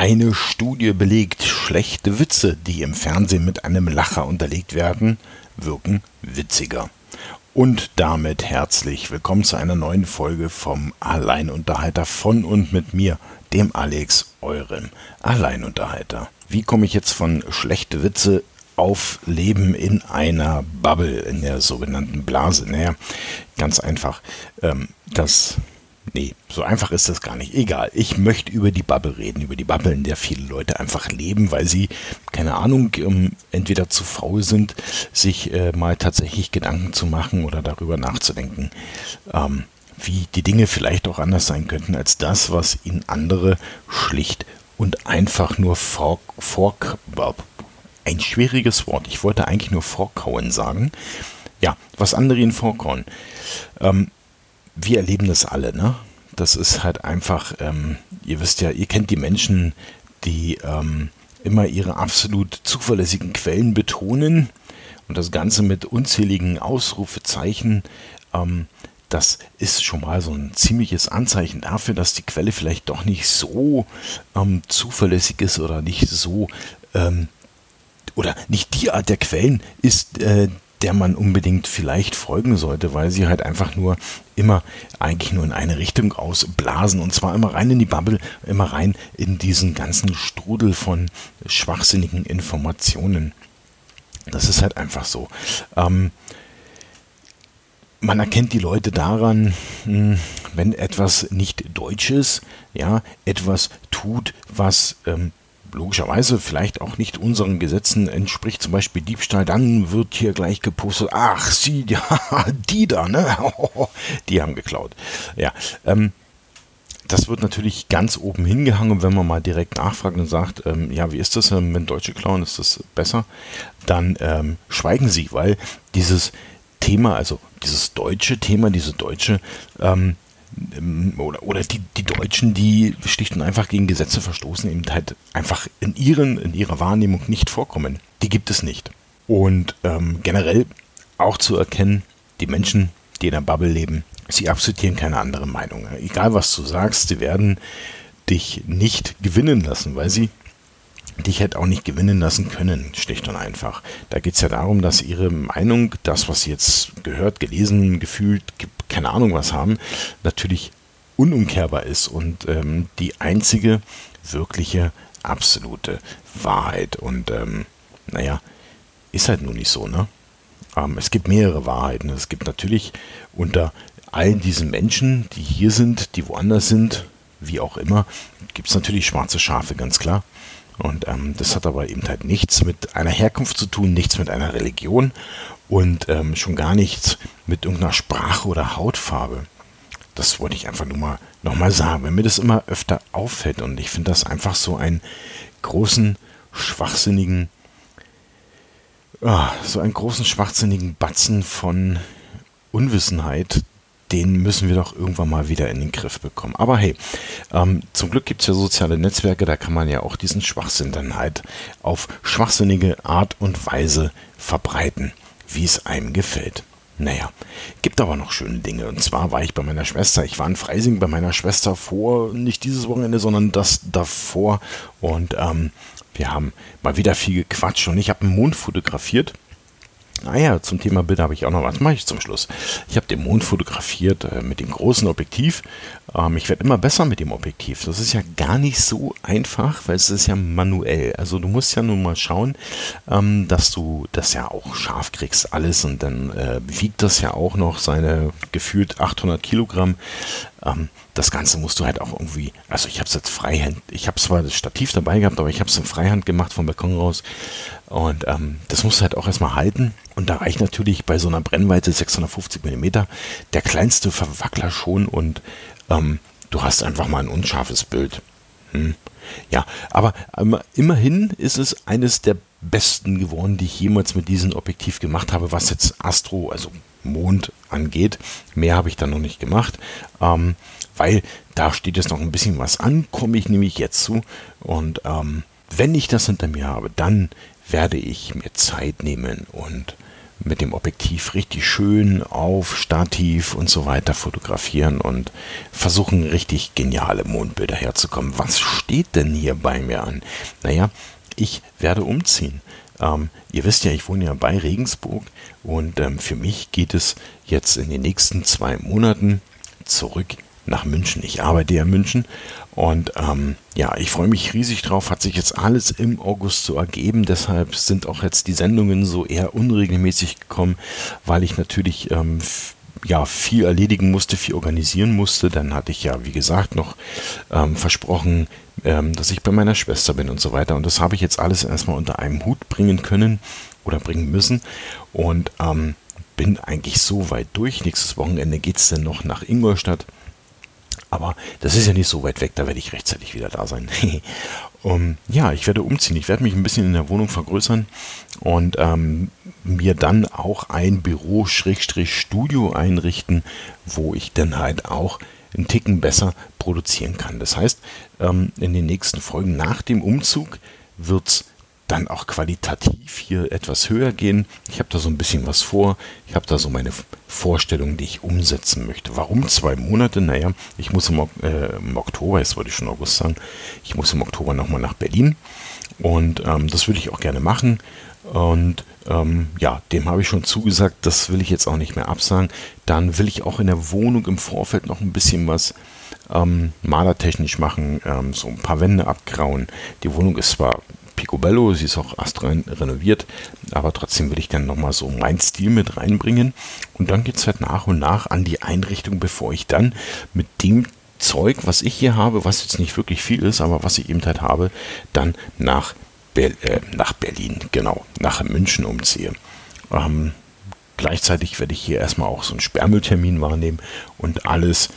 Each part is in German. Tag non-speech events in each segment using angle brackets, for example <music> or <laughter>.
Eine Studie belegt, schlechte Witze, die im Fernsehen mit einem Lacher unterlegt werden, wirken witziger. Und damit herzlich willkommen zu einer neuen Folge vom Alleinunterhalter von und mit mir, dem Alex, eurem Alleinunterhalter. Wie komme ich jetzt von schlechte Witze auf Leben in einer Bubble, in der sogenannten Blase? Naja, ganz einfach. Ähm, das Nee, so einfach ist das gar nicht. Egal, ich möchte über die Bubble reden, über die Bubble, in der viele Leute einfach leben, weil sie, keine Ahnung, ähm, entweder zu faul sind, sich äh, mal tatsächlich Gedanken zu machen oder darüber nachzudenken, ähm, wie die Dinge vielleicht auch anders sein könnten als das, was ihnen andere schlicht und einfach nur vor, vor ein schwieriges Wort. Ich wollte eigentlich nur vorkauen sagen. Ja, was andere ihnen vorkauen. Ähm, wir erleben das alle, ne? Das ist halt einfach, ähm, ihr wisst ja, ihr kennt die Menschen, die ähm, immer ihre absolut zuverlässigen Quellen betonen und das Ganze mit unzähligen Ausrufezeichen. Ähm, das ist schon mal so ein ziemliches Anzeichen dafür, dass die Quelle vielleicht doch nicht so ähm, zuverlässig ist oder nicht so ähm, oder nicht die Art der Quellen ist, äh, der man unbedingt vielleicht folgen sollte, weil sie halt einfach nur immer eigentlich nur in eine Richtung ausblasen und zwar immer rein in die Bubble, immer rein in diesen ganzen Strudel von schwachsinnigen Informationen. Das ist halt einfach so. Ähm, man erkennt die Leute daran, hm, wenn etwas nicht deutsch ist, ja, etwas tut, was ähm, logischerweise vielleicht auch nicht unseren Gesetzen entspricht, zum Beispiel Diebstahl, dann wird hier gleich gepostet, ach, sie, <laughs> ja, die da, ne? <laughs> die haben geklaut. Ja, ähm, das wird natürlich ganz oben hingehangen, wenn man mal direkt nachfragt und sagt, ähm, ja, wie ist das, ähm, wenn Deutsche klauen, ist das besser? Dann ähm, schweigen sie, weil dieses Thema, also dieses deutsche Thema, diese deutsche ähm, oder, oder die, die Deutschen, die schlicht und einfach gegen Gesetze verstoßen, eben halt einfach in, ihren, in ihrer Wahrnehmung nicht vorkommen. Die gibt es nicht. Und ähm, generell auch zu erkennen, die Menschen, die in der Bubble leben, sie akzeptieren keine andere Meinung. Egal was du sagst, sie werden dich nicht gewinnen lassen, weil sie dich hätte auch nicht gewinnen lassen können, schlicht und einfach. Da geht es ja darum, dass ihre Meinung, das, was sie jetzt gehört, gelesen, gefühlt, keine Ahnung was haben, natürlich unumkehrbar ist und ähm, die einzige wirkliche, absolute Wahrheit. Und ähm, naja, ist halt nun nicht so, ne? Ähm, es gibt mehrere Wahrheiten. Es gibt natürlich unter all diesen Menschen, die hier sind, die woanders sind, wie auch immer, gibt es natürlich schwarze Schafe, ganz klar. Und ähm, das hat aber eben halt nichts mit einer Herkunft zu tun, nichts mit einer Religion und ähm, schon gar nichts mit irgendeiner Sprache oder Hautfarbe. Das wollte ich einfach nur mal nochmal sagen, wenn mir das immer öfter auffällt und ich finde das einfach so einen großen, schwachsinnigen, oh, so einen großen, schwachsinnigen Batzen von Unwissenheit, den müssen wir doch irgendwann mal wieder in den Griff bekommen. Aber hey, ähm, zum Glück gibt es ja soziale Netzwerke, da kann man ja auch diesen Schwachsinn dann halt auf schwachsinnige Art und Weise verbreiten, wie es einem gefällt. Naja, gibt aber noch schöne Dinge. Und zwar war ich bei meiner Schwester. Ich war in Freising bei meiner Schwester vor, nicht dieses Wochenende, sondern das davor. Und ähm, wir haben mal wieder viel gequatscht und ich habe einen Mond fotografiert. Naja, ah zum Thema Bilder habe ich auch noch was. Mache ich zum Schluss. Ich habe den Mond fotografiert äh, mit dem großen Objektiv. Ähm, ich werde immer besser mit dem Objektiv. Das ist ja gar nicht so einfach, weil es ist ja manuell. Also du musst ja nun mal schauen, ähm, dass du das ja auch scharf kriegst, alles. Und dann äh, wiegt das ja auch noch seine gefühlt 800 Kilogramm. Ähm, das Ganze musst du halt auch irgendwie, also ich habe es jetzt Freihand, ich habe zwar das Stativ dabei gehabt, aber ich habe es in Freihand gemacht vom Balkon raus und ähm, das musst du halt auch erstmal halten und da reicht natürlich bei so einer Brennweite 650 mm der kleinste Verwackler schon und ähm, du hast einfach mal ein unscharfes Bild. Hm. Ja, aber ähm, immerhin ist es eines der besten geworden, die ich jemals mit diesem Objektiv gemacht habe, was jetzt Astro, also Mond angeht. Mehr habe ich da noch nicht gemacht. Ähm, weil da steht jetzt noch ein bisschen was an, komme ich nämlich jetzt zu. Und ähm, wenn ich das hinter mir habe, dann werde ich mir Zeit nehmen und mit dem Objektiv richtig schön auf Stativ und so weiter fotografieren und versuchen richtig geniale Mondbilder herzukommen. Was steht denn hier bei mir an? Naja, ich werde umziehen. Ähm, ihr wisst ja, ich wohne ja bei Regensburg und ähm, für mich geht es jetzt in den nächsten zwei Monaten zurück nach München. Ich arbeite ja in München und ähm, ja, ich freue mich riesig drauf. Hat sich jetzt alles im August so ergeben. Deshalb sind auch jetzt die Sendungen so eher unregelmäßig gekommen, weil ich natürlich ähm, ja, viel erledigen musste, viel organisieren musste. Dann hatte ich ja, wie gesagt, noch ähm, versprochen, ähm, dass ich bei meiner Schwester bin und so weiter. Und das habe ich jetzt alles erstmal unter einem Hut bringen können oder bringen müssen. Und ähm, bin eigentlich so weit durch. Nächstes Wochenende geht es dann noch nach Ingolstadt. Aber das ist ja nicht so weit weg, da werde ich rechtzeitig wieder da sein. <laughs> um, ja, ich werde umziehen. Ich werde mich ein bisschen in der Wohnung vergrößern und ähm, mir dann auch ein Büro-Studio einrichten, wo ich dann halt auch einen Ticken besser produzieren kann. Das heißt, ähm, in den nächsten Folgen nach dem Umzug wird es dann auch qualitativ hier etwas höher gehen. Ich habe da so ein bisschen was vor. Ich habe da so meine Vorstellungen, die ich umsetzen möchte. Warum zwei Monate? Naja, ich muss im, äh, im Oktober, jetzt wollte ich schon August sagen, ich muss im Oktober nochmal nach Berlin. Und ähm, das würde ich auch gerne machen. Und ähm, ja, dem habe ich schon zugesagt, das will ich jetzt auch nicht mehr absagen. Dann will ich auch in der Wohnung im Vorfeld noch ein bisschen was ähm, malertechnisch machen, ähm, so ein paar Wände abgrauen. Die Wohnung ist zwar Picobello, sie ist auch astrein renoviert, aber trotzdem will ich dann nochmal so meinen Stil mit reinbringen. Und dann geht es halt nach und nach an die Einrichtung, bevor ich dann mit dem Zeug, was ich hier habe, was jetzt nicht wirklich viel ist, aber was ich eben halt habe, dann nach, Ber äh, nach Berlin, genau, nach München umziehe. Ähm, gleichzeitig werde ich hier erstmal auch so einen Sperrmülltermin wahrnehmen und alles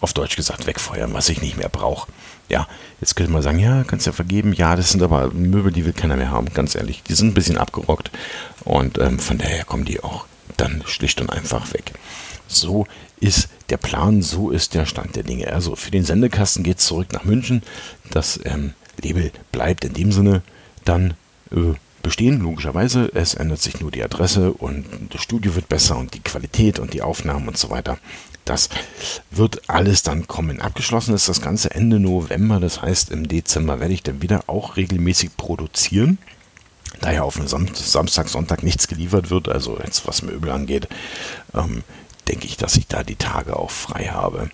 auf Deutsch gesagt wegfeuern, was ich nicht mehr brauche. Ja, jetzt könnte man sagen, ja, kannst ja vergeben. Ja, das sind aber Möbel, die will keiner mehr haben, ganz ehrlich. Die sind ein bisschen abgerockt und ähm, von daher kommen die auch dann schlicht und einfach weg. So ist der Plan, so ist der Stand der Dinge. Also für den Sendekasten geht es zurück nach München. Das ähm, Label bleibt in dem Sinne dann äh, bestehen, logischerweise. Es ändert sich nur die Adresse und das Studio wird besser und die Qualität und die Aufnahmen und so weiter. Das wird alles dann kommen. Abgeschlossen ist das Ganze Ende November. Das heißt, im Dezember werde ich dann wieder auch regelmäßig produzieren. Da ja auf einen Samstag, Sonntag nichts geliefert wird, also jetzt was Möbel angeht, ähm, denke ich, dass ich da die Tage auch frei habe.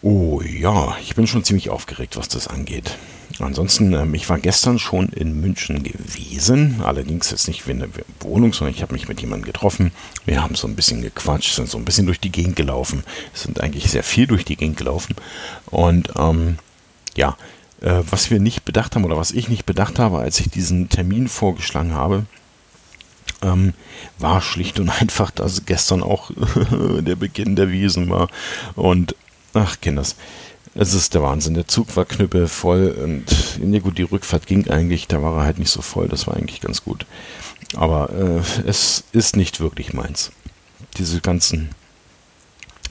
Oh ja, ich bin schon ziemlich aufgeregt, was das angeht. Ansonsten, ähm, ich war gestern schon in München gewesen, allerdings jetzt nicht in der Wohnung, sondern ich habe mich mit jemandem getroffen. Wir haben so ein bisschen gequatscht, sind so ein bisschen durch die Gegend gelaufen, sind eigentlich sehr viel durch die Gegend gelaufen. Und ähm, ja, äh, was wir nicht bedacht haben oder was ich nicht bedacht habe, als ich diesen Termin vorgeschlagen habe, ähm, war schlicht und <laughs> einfach, dass gestern auch <laughs> der Beginn der Wiesen war. Und ach, Kinders. Es ist der Wahnsinn. Der Zug war knüppelvoll und ja gut, die Rückfahrt ging eigentlich, da war er halt nicht so voll, das war eigentlich ganz gut. Aber äh, es ist nicht wirklich meins. Diese ganzen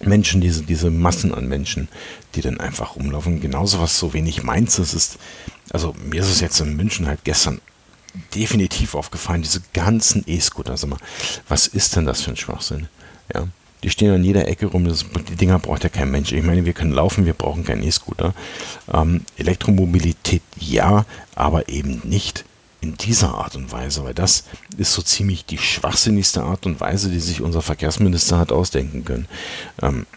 Menschen, diese, diese Massen an Menschen, die dann einfach rumlaufen, genauso was so wenig meins ist, ist, also mir ist es jetzt in München halt gestern definitiv aufgefallen, diese ganzen E-Scooter, sag mal, was ist denn das für ein Schwachsinn? Ja. Die stehen an jeder Ecke rum. Das, die Dinger braucht ja kein Mensch. Ich meine, wir können laufen, wir brauchen keinen E-Scooter. Ähm, Elektromobilität ja, aber eben nicht in dieser Art und Weise, weil das ist so ziemlich die schwachsinnigste Art und Weise, die sich unser Verkehrsminister hat ausdenken können. Ähm,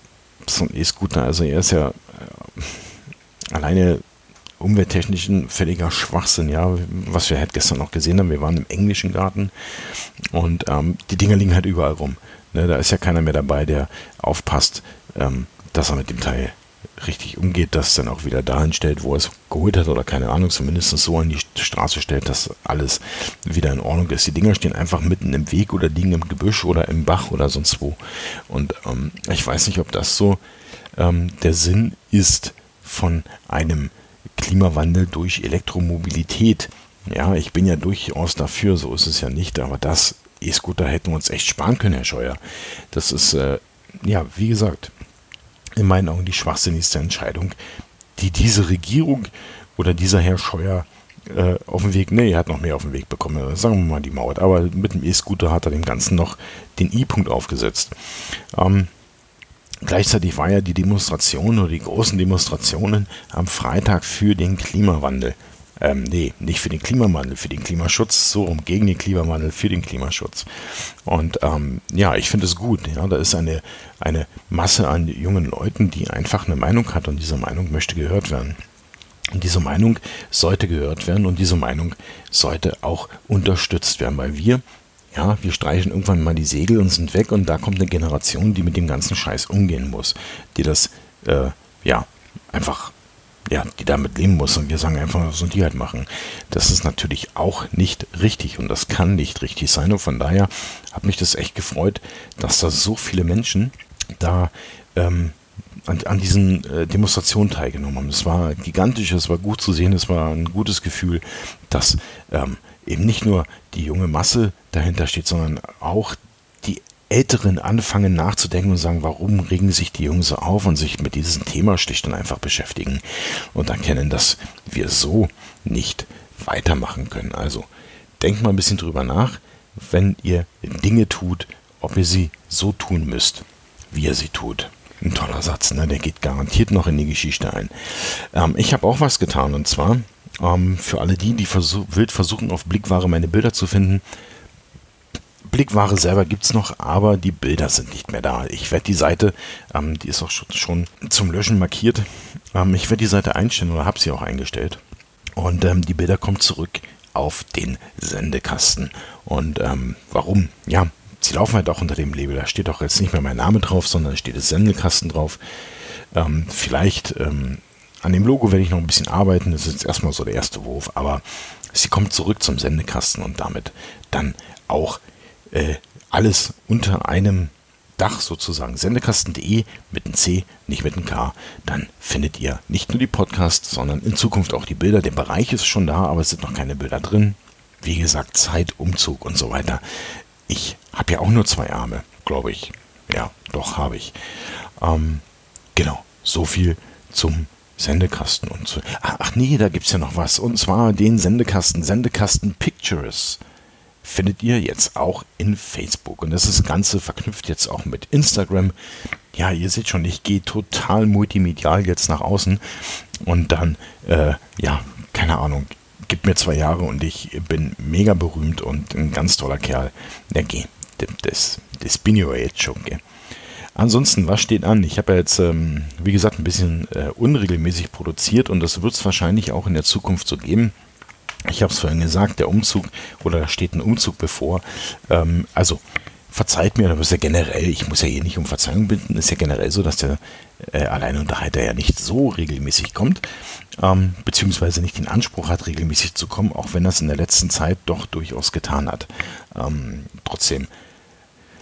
so ein E-Scooter, also er ist ja äh, alleine umwelttechnisch ein völliger Schwachsinn, ja, was wir halt gestern noch gesehen haben. Wir waren im englischen Garten und ähm, die Dinger liegen halt überall rum. Ne, da ist ja keiner mehr dabei, der aufpasst, ähm, dass er mit dem Teil richtig umgeht, das dann auch wieder dahin stellt, wo er es geholt hat oder keine Ahnung, zumindest so an die Straße stellt, dass alles wieder in Ordnung ist. Die Dinger stehen einfach mitten im Weg oder liegen im Gebüsch oder im Bach oder sonst wo. Und ähm, ich weiß nicht, ob das so ähm, der Sinn ist von einem Klimawandel durch Elektromobilität. Ja, ich bin ja durchaus dafür, so ist es ja nicht, aber das E-Scooter hätten wir uns echt sparen können, Herr Scheuer. Das ist, äh, ja, wie gesagt, in meinen Augen die schwachsinnigste Entscheidung, die diese Regierung oder dieser Herr Scheuer äh, auf dem Weg, nee, er hat noch mehr auf dem Weg bekommen, sagen wir mal die Maut, aber mit dem E-Scooter hat er dem Ganzen noch den I-Punkt aufgesetzt. Ähm, gleichzeitig war ja die Demonstration oder die großen Demonstrationen am Freitag für den Klimawandel. Ähm, nee, nicht für den Klimawandel, für den Klimaschutz, so rum, gegen den Klimawandel, für den Klimaschutz. Und ähm, ja, ich finde es gut. Ja, da ist eine, eine Masse an jungen Leuten, die einfach eine Meinung hat und diese Meinung möchte gehört werden. Und diese Meinung sollte gehört werden und diese Meinung sollte auch unterstützt werden, weil wir, ja, wir streichen irgendwann mal die Segel und sind weg und da kommt eine Generation, die mit dem ganzen Scheiß umgehen muss, die das, äh, ja, einfach ja, die damit leben muss. Und wir sagen einfach, was sollen die halt machen. Das ist natürlich auch nicht richtig und das kann nicht richtig sein. Und von daher hat mich das echt gefreut, dass da so viele Menschen da ähm, an, an diesen äh, Demonstrationen teilgenommen haben. Es war gigantisch, es war gut zu sehen, es war ein gutes Gefühl, dass ähm, eben nicht nur die junge Masse dahinter steht, sondern auch Älteren anfangen nachzudenken und sagen, warum regen sich die Jungs so auf und sich mit diesem Thema schlicht und einfach beschäftigen und erkennen, dass wir so nicht weitermachen können. Also denkt mal ein bisschen drüber nach, wenn ihr Dinge tut, ob ihr sie so tun müsst, wie ihr sie tut. Ein toller Satz, ne? der geht garantiert noch in die Geschichte ein. Ähm, ich habe auch was getan und zwar ähm, für alle die, die versuch wild versuchen, auf Blickware meine Bilder zu finden, Blickware selber gibt es noch, aber die Bilder sind nicht mehr da. Ich werde die Seite, ähm, die ist auch schon, schon zum Löschen markiert, ähm, ich werde die Seite einstellen oder habe sie auch eingestellt. Und ähm, die Bilder kommen zurück auf den Sendekasten. Und ähm, warum? Ja, sie laufen halt auch unter dem Label. Da steht auch jetzt nicht mehr mein Name drauf, sondern steht das Sendekasten drauf. Ähm, vielleicht ähm, an dem Logo werde ich noch ein bisschen arbeiten. Das ist jetzt erstmal so der erste Wurf, aber sie kommt zurück zum Sendekasten und damit dann auch äh, alles unter einem Dach sozusagen. Sendekasten.de mit einem C, nicht mit einem K. Dann findet ihr nicht nur die Podcasts, sondern in Zukunft auch die Bilder. Der Bereich ist schon da, aber es sind noch keine Bilder drin. Wie gesagt, Zeit, Umzug und so weiter. Ich habe ja auch nur zwei Arme, glaube ich. Ja, doch habe ich. Ähm, genau, so viel zum Sendekasten und. Ach, ach nee, da gibt es ja noch was. Und zwar den Sendekasten, Sendekasten Pictures findet ihr jetzt auch in Facebook. Und das, ist das Ganze verknüpft jetzt auch mit Instagram. Ja, ihr seht schon, ich gehe total multimedial jetzt nach außen. Und dann, äh, ja, keine Ahnung, gibt mir zwei Jahre und ich bin mega berühmt und ein ganz toller Kerl. Ja, geh, das, das bin ich jetzt schon, gell. Ansonsten, was steht an? Ich habe ja jetzt, ähm, wie gesagt, ein bisschen äh, unregelmäßig produziert und das wird es wahrscheinlich auch in der Zukunft so geben. Ich habe es vorhin gesagt, der Umzug oder da steht ein Umzug bevor. Ähm, also verzeiht mir, aber ist ja generell, ich muss ja hier nicht um Verzeihung bitten, ist ja generell so, dass der äh, Alleinunterhalter ja nicht so regelmäßig kommt, ähm, beziehungsweise nicht den Anspruch hat, regelmäßig zu kommen, auch wenn das in der letzten Zeit doch durchaus getan hat. Ähm, trotzdem,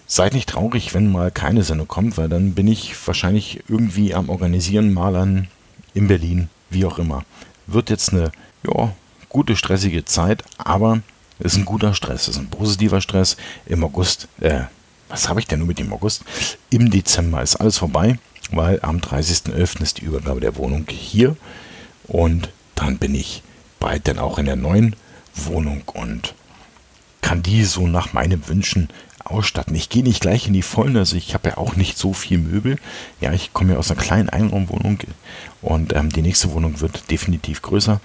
seid nicht traurig, wenn mal keine Sendung kommt, weil dann bin ich wahrscheinlich irgendwie am Organisieren, Malern in Berlin, wie auch immer. Wird jetzt eine, ja, gute, stressige Zeit, aber es ist ein guter Stress, es ist ein positiver Stress. Im August, äh, was habe ich denn nur mit dem August? Im Dezember ist alles vorbei, weil am 30.11. ist die Übergabe der Wohnung hier und dann bin ich bald dann auch in der neuen Wohnung und kann die so nach meinen Wünschen ausstatten. Ich gehe nicht gleich in die Vollen, also ich habe ja auch nicht so viel Möbel. Ja, ich komme ja aus einer kleinen Einraumwohnung und ähm, die nächste Wohnung wird definitiv größer.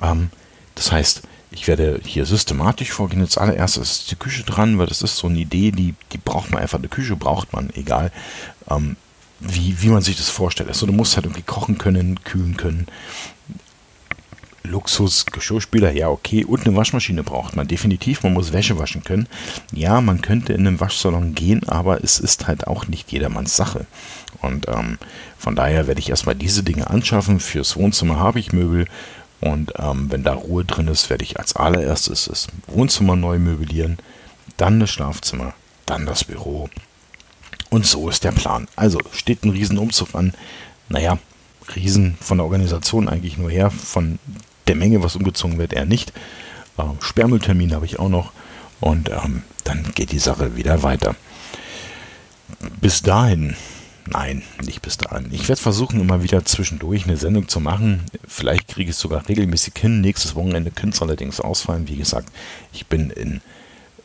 Ähm, das heißt, ich werde hier systematisch vorgehen. Als allererstes ist die Küche dran, weil das ist so eine Idee, die, die braucht man einfach. Eine Küche braucht man, egal ähm, wie, wie man sich das vorstellt. Also du musst halt irgendwie kochen können, kühlen können. Luxus, Geschirrspüler, ja, okay. Und eine Waschmaschine braucht man definitiv. Man muss Wäsche waschen können. Ja, man könnte in einen Waschsalon gehen, aber es ist halt auch nicht jedermanns Sache. Und ähm, von daher werde ich erstmal diese Dinge anschaffen. Fürs Wohnzimmer habe ich Möbel und ähm, wenn da Ruhe drin ist, werde ich als allererstes das Wohnzimmer neu möblieren, dann das Schlafzimmer, dann das Büro. Und so ist der Plan. Also steht ein Riesenumzug an. Naja, Riesen von der Organisation eigentlich nur her, von der Menge, was umgezogen wird, eher nicht. Äh, Sperrmülltermin habe ich auch noch. Und ähm, dann geht die Sache wieder weiter. Bis dahin Nein, nicht bis dahin. Ich werde versuchen, immer wieder zwischendurch eine Sendung zu machen. Vielleicht kriege ich es sogar regelmäßig hin. Nächstes Wochenende könnte es allerdings ausfallen. Wie gesagt, ich bin in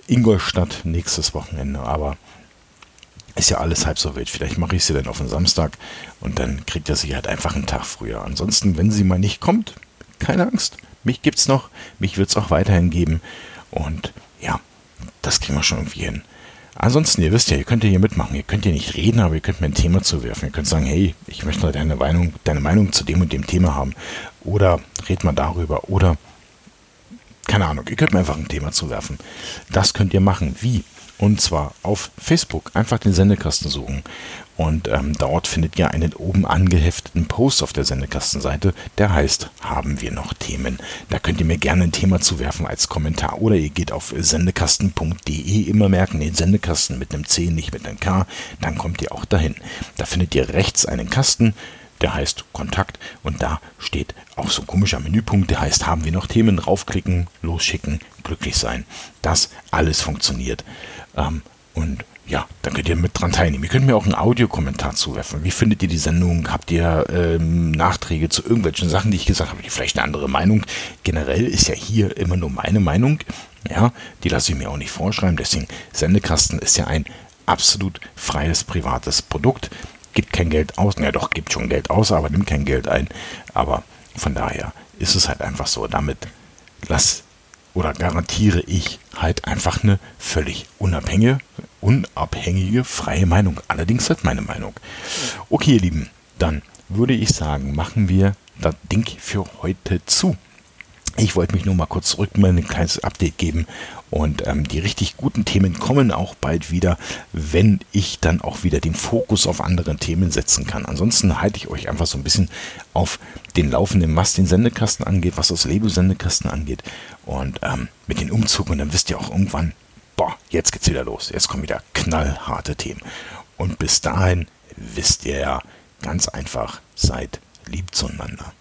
Ingolstadt nächstes Wochenende, aber ist ja alles halb so wild. Vielleicht mache ich sie dann auf den Samstag und dann kriegt er sie halt einfach einen Tag früher. Ansonsten, wenn sie mal nicht kommt, keine Angst. Mich gibt es noch, mich wird es auch weiterhin geben. Und ja, das kriegen wir schon irgendwie hin. Ansonsten, ihr wisst ja, ihr könnt ja hier mitmachen. Ihr könnt ja nicht reden, aber ihr könnt mir ein Thema zuwerfen. Ihr könnt sagen, hey, ich möchte deine Meinung, deine Meinung zu dem und dem Thema haben. Oder red mal darüber. Oder, keine Ahnung, ihr könnt mir einfach ein Thema zuwerfen. Das könnt ihr machen. Wie? Und zwar auf Facebook. Einfach den Sendekasten suchen. Und ähm, dort findet ihr einen oben angehefteten Post auf der Sendekastenseite, der heißt, haben wir noch Themen? Da könnt ihr mir gerne ein Thema zuwerfen als Kommentar. Oder ihr geht auf sendekasten.de, immer merken, den Sendekasten mit einem C, nicht mit einem K, dann kommt ihr auch dahin. Da findet ihr rechts einen Kasten, der heißt Kontakt und da steht auch so ein komischer Menüpunkt, der heißt, haben wir noch Themen, draufklicken, losschicken, glücklich sein. Das alles funktioniert. Ähm, und ja, dann könnt ihr mit dran teilnehmen. Ihr könnt mir auch einen Audiokommentar zuwerfen. Wie findet ihr die Sendung? Habt ihr ähm, Nachträge zu irgendwelchen Sachen, die ich gesagt habe? Habt ihr vielleicht eine andere Meinung? Generell ist ja hier immer nur meine Meinung. Ja, die lasse ich mir auch nicht vorschreiben. Deswegen, Sendekasten ist ja ein absolut freies, privates Produkt. Gibt kein Geld aus. Ja, doch, gibt schon Geld aus, aber nimmt kein Geld ein. Aber von daher ist es halt einfach so. Damit lass oder garantiere ich halt einfach eine völlig unabhängige, unabhängige, freie Meinung. Allerdings halt meine Meinung. Okay, ihr Lieben, dann würde ich sagen, machen wir das Ding für heute zu. Ich wollte mich nur mal kurz zurück, mal ein kleines Update geben. Und ähm, die richtig guten Themen kommen auch bald wieder, wenn ich dann auch wieder den Fokus auf andere Themen setzen kann. Ansonsten halte ich euch einfach so ein bisschen auf den Laufenden, was den Sendekasten angeht, was das Label-Sendekasten angeht. Und ähm, mit den Umzug. Und dann wisst ihr auch irgendwann, boah, jetzt geht's wieder los. Jetzt kommen wieder knallharte Themen. Und bis dahin wisst ihr ja ganz einfach, seid lieb zueinander.